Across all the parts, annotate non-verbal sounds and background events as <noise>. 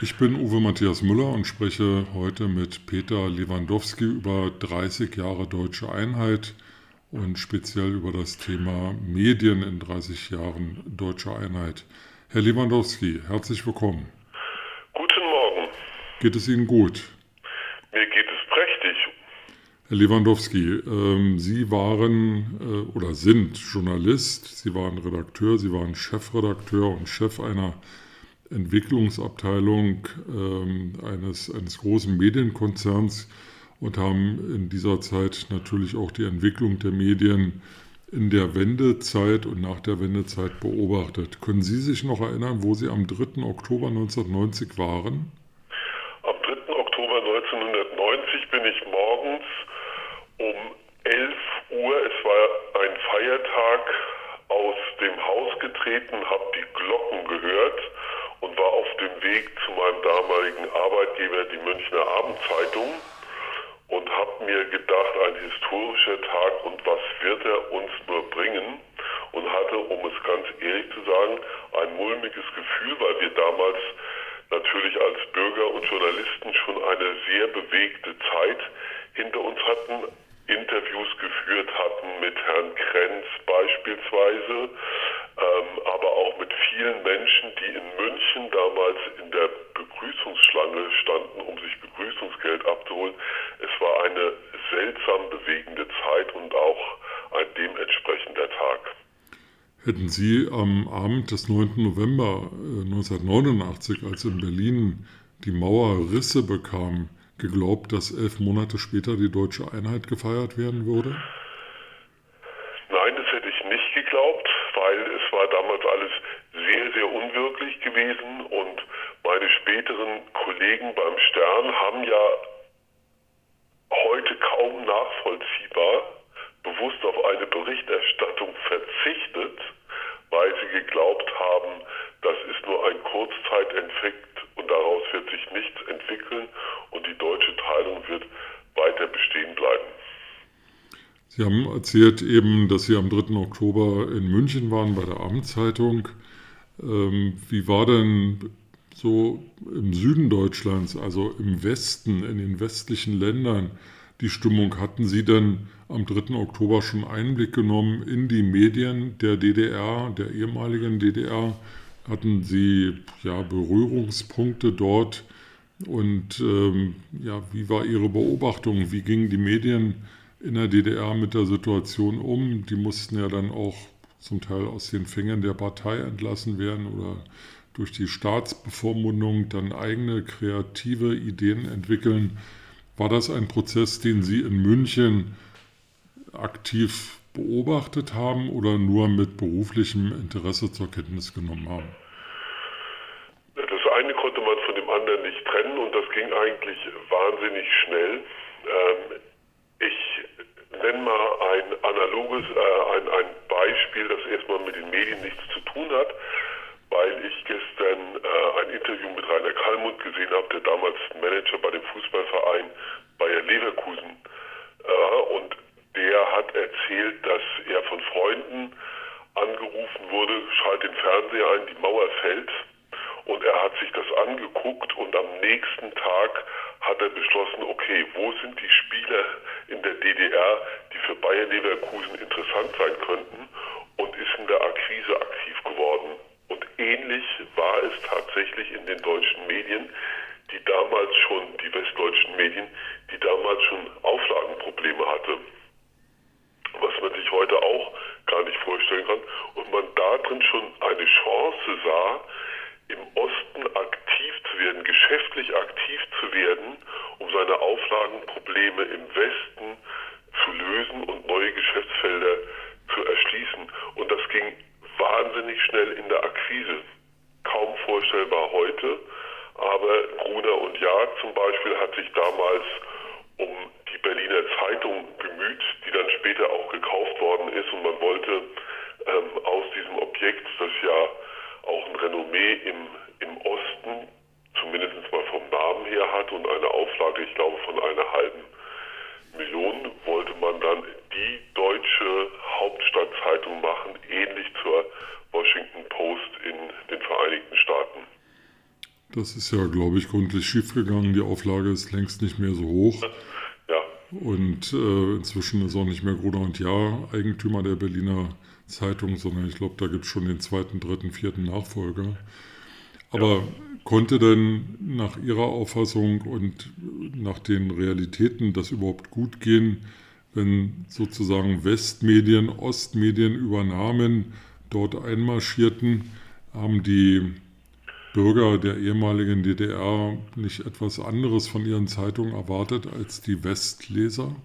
Ich bin Uwe Matthias Müller und spreche heute mit Peter Lewandowski über 30 Jahre deutsche Einheit und speziell über das Thema Medien in 30 Jahren deutsche Einheit. Herr Lewandowski, herzlich willkommen. Guten Morgen. Geht es Ihnen gut? Mir geht es prächtig. Herr Lewandowski, ähm, Sie waren äh, oder sind Journalist, Sie waren Redakteur, Sie waren Chefredakteur und Chef einer Entwicklungsabteilung ähm, eines, eines großen Medienkonzerns und haben in dieser Zeit natürlich auch die Entwicklung der Medien in der Wendezeit und nach der Wendezeit beobachtet. Können Sie sich noch erinnern, wo Sie am 3. Oktober 1990 waren? Am 3. Oktober 1990 bin ich morgens um 11 Uhr, es war ein Feiertag, aus dem Haus getreten, habe die Glocken gehört und war auf dem Weg zu meinem damaligen Arbeitgeber, die Münchner Abendzeitung, und habe mir gedacht, ein historischer Tag und was wird er uns nur bringen? Und hatte, um es ganz ehrlich zu sagen, ein mulmiges Gefühl, weil wir damals natürlich als Bürger und Journalisten schon eine sehr bewegte Zeit hinter uns hatten, Interviews geführt hatten mit Herrn Krenz beispielsweise, ähm, aber auch mit vielen Menschen, die in München damals in der Begrüßungsschlange standen, um sich Begrüßungsgeld abzuholen. Es war eine seltsam bewegende Zeit und auch ein dementsprechender Tag. Hätten Sie am Abend des 9. November 1989, äh, als in Berlin die Mauer Risse bekam, geglaubt, dass elf Monate später die deutsche Einheit gefeiert werden würde? Nein, das hätte ich nicht geglaubt, weil es war damals alles sehr, sehr unwirklich gewesen und späteren Kollegen beim Stern haben ja heute kaum nachvollziehbar bewusst auf eine Berichterstattung verzichtet, weil sie geglaubt haben, das ist nur ein Kurzzeiteffekt und daraus wird sich nichts entwickeln und die deutsche Teilung wird weiter bestehen bleiben. Sie haben erzählt eben, dass Sie am 3. Oktober in München waren bei der Abendzeitung. Ähm, wie war denn so im Süden Deutschlands, also im Westen, in den westlichen Ländern, die Stimmung? Hatten Sie denn am 3. Oktober schon Einblick genommen in die Medien der DDR, der ehemaligen DDR? Hatten Sie ja, Berührungspunkte dort? Und ähm, ja, wie war Ihre Beobachtung? Wie gingen die Medien in der DDR mit der Situation um? Die mussten ja dann auch zum Teil aus den Fingern der Partei entlassen werden oder durch die Staatsbevormundung dann eigene kreative Ideen entwickeln. War das ein Prozess, den Sie in München aktiv beobachtet haben oder nur mit beruflichem Interesse zur Kenntnis genommen haben? Das eine konnte man von dem anderen nicht trennen und das ging eigentlich wahnsinnig schnell. Ähm, ich nenne mal ein analoges, äh, ein, ein Beispiel, das erstmal mit den Medien nichts zu tun hat, weil ich gestern äh, ein Interview mit Rainer Kallmund gesehen habe, der damals Manager bei dem Fußballverein Bayer Leverkusen äh, und der hat erzählt, dass er von Freunden angerufen wurde, schalt den Fernseher ein, die Mauer fällt. Und er hat sich das angeguckt und am nächsten Tag hat er beschlossen, okay, wo sind die Spieler in der DDR, die für Bayer Leverkusen interessant sein könnten und ist in der Akquise aktiv geworden. Ähnlich war es tatsächlich in den deutschen Medien, die damals schon, die westdeutschen Medien, die damals schon Auflagenprobleme hatte was man sich heute auch gar nicht vorstellen kann. Und man darin schon eine Chance sah, im Osten aktiv zu werden, geschäftlich aktiv zu werden, um seine Auflagenprobleme im Westen zu lösen und neue Geschäftsfelder zu erschließen. Und das ging wahnsinnig schnell in der Akquise. Kaum vorstellbar heute. Aber Gruner und Jahr zum Beispiel hat sich damals um die Berliner Zeitung bemüht, die dann später auch gekauft worden ist und man wollte ähm, aus diesem Objekt, das ja auch ein Renommee im, im Osten, zumindest mal vom Namen her hat und eine Auflage, ich glaube, von einer halben Million, wollte man dann die deutsche Hauptstadtzeitung machen, ähnlich zur Washington Post in den Vereinigten Staaten. Das ist ja, glaube ich, gründlich schiefgegangen. Die Auflage ist längst nicht mehr so hoch. Ja. Und äh, inzwischen ist auch nicht mehr Gruner und Jahr Eigentümer der Berliner Zeitung, sondern ich glaube, da gibt es schon den zweiten, dritten, vierten Nachfolger. Aber ja. Konnte denn nach Ihrer Auffassung und nach den Realitäten das überhaupt gut gehen, wenn sozusagen Westmedien Ostmedien übernahmen, dort einmarschierten, haben die Bürger der ehemaligen DDR nicht etwas anderes von ihren Zeitungen erwartet als die Westleser?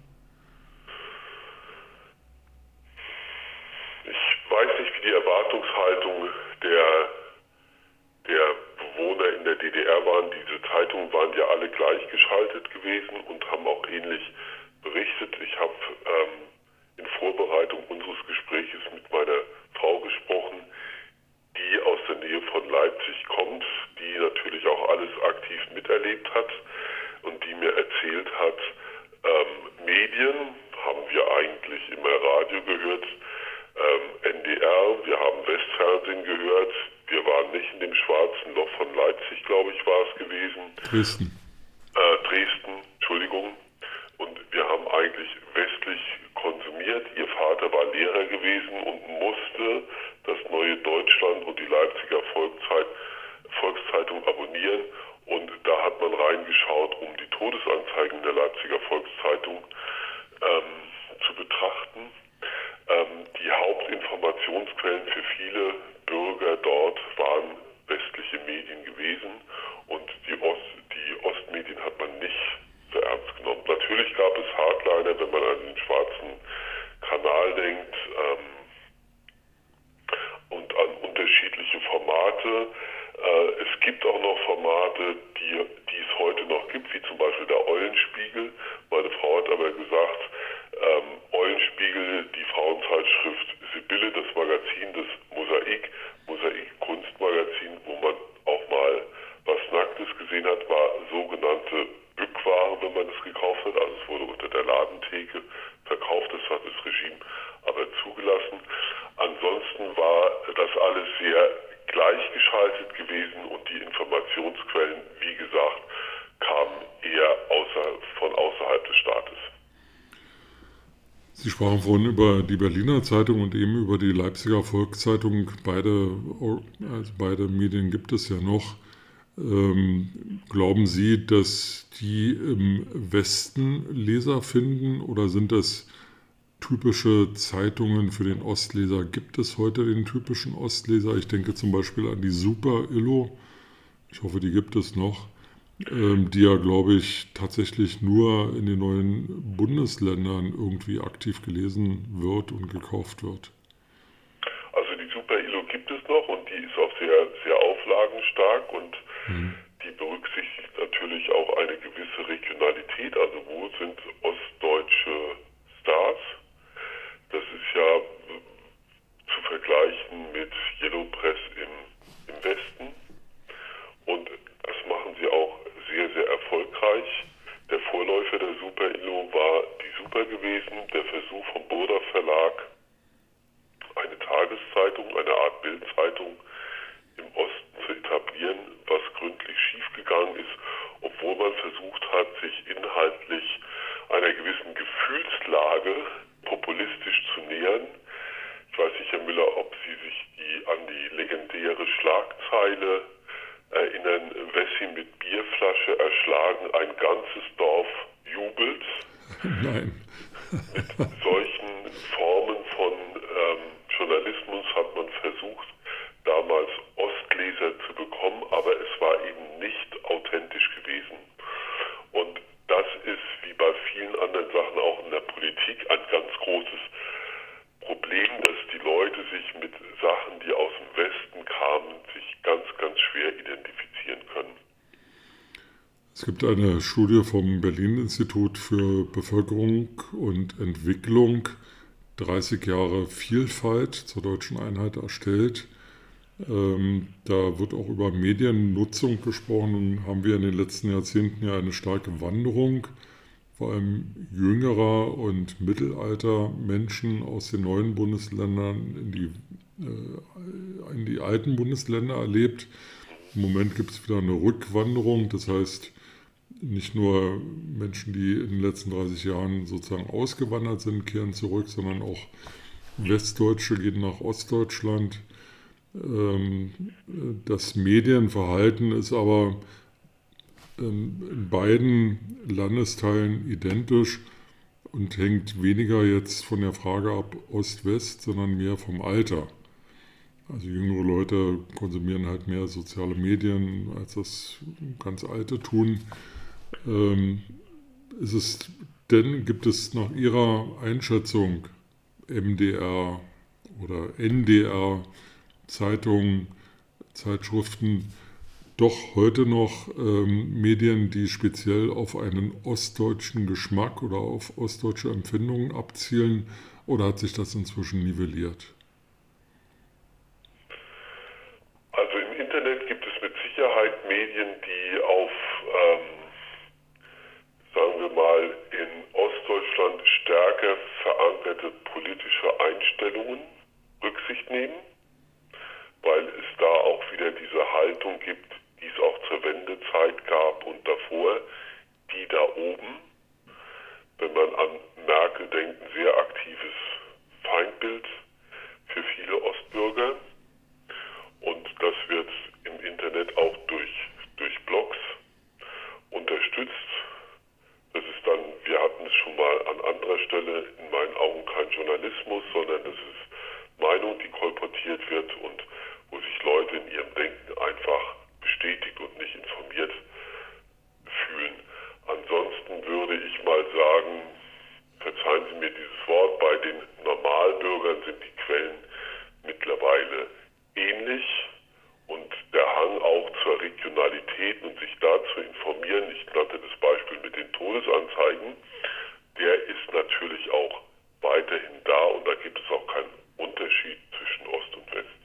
Dresden. Äh, Dresden, Entschuldigung. Und wir haben eigentlich westlich konsumiert. Ihr Vater war Lehrer gewesen und musste das neue Deutschland und die Leipziger Volkszeit, Volkszeitung abonnieren. Und da hat man reingeschaut, um die Todesanzeigen der Leipziger Volkszeitung ähm, zu betrachten. Ähm, die Hauptinformationsquellen für viele Bürger dort waren westliche Medien gewesen und die Ost die Ostmedien hat man nicht so ernst genommen. Natürlich gab es Hardliner, wenn man an den schwarzen Kanal denkt ähm, und an unterschiedliche Formate. Äh, es gibt auch noch Formate, die, die es heute noch gibt, wie zum Beispiel der Eulenspiegel. Meine Frau hat aber gesagt, ähm, Eulenspiegel, die Frauenzeitschrift Sibylle, das Magazin des Mosaik, Mosaik Kunstmagazin, wo man auch mal was Nacktes gesehen hat, war sogenannte Bückware, wenn man es gekauft hat. Also es wurde unter der Ladentheke verkauft, das hat das Regime aber zugelassen. Ansonsten war das alles sehr gleichgeschaltet gewesen und die Informationsquellen, wie gesagt, kamen eher außer, von außerhalb des Staates. Sie sprachen vorhin über die Berliner Zeitung und eben über die Leipziger Volkszeitung. Beide, also beide Medien gibt es ja noch. Ähm, glauben Sie, dass die im Westen Leser finden oder sind das typische Zeitungen für den Ostleser? Gibt es heute den typischen Ostleser? Ich denke zum Beispiel an die Super Illo. Ich hoffe, die gibt es noch. Ähm, die ja, glaube ich, tatsächlich nur in den neuen Bundesländern irgendwie aktiv gelesen wird und gekauft wird. Also die Super Illo gibt es noch und die ist auch sehr, sehr auflagenstark und Mhm. Die berücksichtigt natürlich auch eine gewisse Regionalität, also wo sind ostdeutsche Stars. Das ist ja zu vergleichen mit Yellow Press im, im Westen. Und das machen sie auch sehr, sehr erfolgreich. Der Vorläufer der Super Illo war die Super gewesen, der Versuch vom Burda Verlag, eine Tageszeitung, eine Art Bildzeitung im Osten zu etablieren, was gründlich schiefgegangen ist, obwohl man versucht hat, sich inhaltlich einer gewissen Gefühlslage populistisch zu nähern. Ich weiß nicht, Herr Müller, ob Sie sich die, an die legendäre Schlagzeile erinnern, Wessi mit Bierflasche erschlagen, ein ganzes Dorf jubelt. <laughs> Nein. mit solchen Formen von ähm, Journalismus hat man versucht, damals Ostleser zu bekommen, aber es war eben nicht authentisch gewesen. Und das ist wie bei vielen anderen Sachen auch in der Politik ein ganz großes Problem, dass die Leute sich mit Sachen, die aus dem Westen kamen, sich ganz, ganz schwer identifizieren können. Es gibt eine Studie vom Berlin-Institut für Bevölkerung und Entwicklung, 30 Jahre Vielfalt zur deutschen Einheit erstellt. Ähm, da wird auch über Mediennutzung gesprochen und haben wir in den letzten Jahrzehnten ja eine starke Wanderung, vor allem jüngerer und mittelalter Menschen aus den neuen Bundesländern in die, äh, in die alten Bundesländer erlebt. Im Moment gibt es wieder eine Rückwanderung, das heißt, nicht nur Menschen, die in den letzten 30 Jahren sozusagen ausgewandert sind, kehren zurück, sondern auch Westdeutsche gehen nach Ostdeutschland. Ähm, das Medienverhalten ist aber ähm, in beiden Landesteilen identisch und hängt weniger jetzt von der Frage ab Ost-West, sondern mehr vom Alter. Also jüngere Leute konsumieren halt mehr soziale Medien, als das ganz alte tun. Ähm, ist es denn, gibt es nach Ihrer Einschätzung MDR oder NDR Zeitungen, Zeitschriften doch heute noch ähm, Medien, die speziell auf einen ostdeutschen Geschmack oder auf ostdeutsche Empfindungen abzielen oder hat sich das inzwischen nivelliert? Also im Internet gibt es mit Sicherheit Medien, die auf, ähm, sagen wir mal, in Ostdeutschland stärker verankerte politische Einstellungen Rücksicht nehmen, weil es da auch wieder diese Haltung gibt, die es auch zur Wendezeit gab und davor, die da oben, wenn man an Merkel denkt, ein sehr aktives Feindbild für viele Ostbürger. Und das wird im Internet auch durch, durch Blogs unterstützt. Das ist dann, wir hatten es schon mal an anderer Stelle, in meinen Augen kein Journalismus, sondern das ist Meinung, die kolportiert wird und wo sich Leute in ihrem Denken einfach bestätigt und nicht informiert fühlen. Ansonsten würde ich mal sagen, verzeihen Sie mir dieses Wort, bei den Normalbürgern sind die Quellen mittlerweile ähnlich und der Hang auch zur Regionalität und sich da zu informieren, ich nannte das Beispiel mit den Todesanzeigen, der ist natürlich auch weiterhin da und da gibt es auch keinen Unterschied zwischen Ost und West.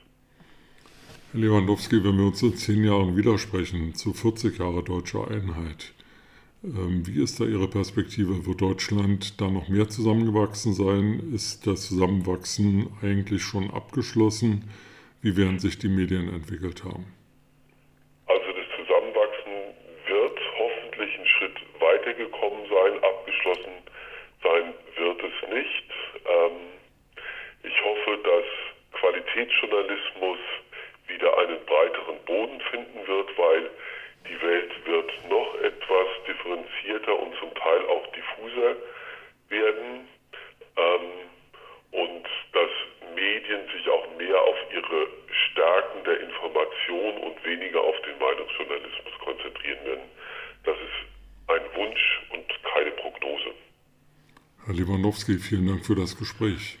Herr Lewandowski, wenn wir uns in zehn Jahren widersprechen zu 40 Jahre deutscher Einheit, ähm, wie ist da Ihre Perspektive? Wird Deutschland da noch mehr zusammengewachsen sein? Ist das Zusammenwachsen eigentlich schon abgeschlossen? Wie werden sich die Medien entwickelt haben? Also das Zusammenwachsen wird hoffentlich einen Schritt weitergekommen sein. Abgeschlossen sein wird es nicht. Ähm, ich hoffe, dass Qualitätsjournalismus wieder einen breiteren Boden finden wird, weil die Welt wird noch etwas differenzierter und zum Teil auch diffuser werden ähm, und dass Medien sich auch mehr auf ihre Stärken der Information und weniger auf den Meinungsjournalismus konzentrieren werden. Das ist ein Wunsch und keine Prognose. Lewandowski, vielen Dank für das Gespräch.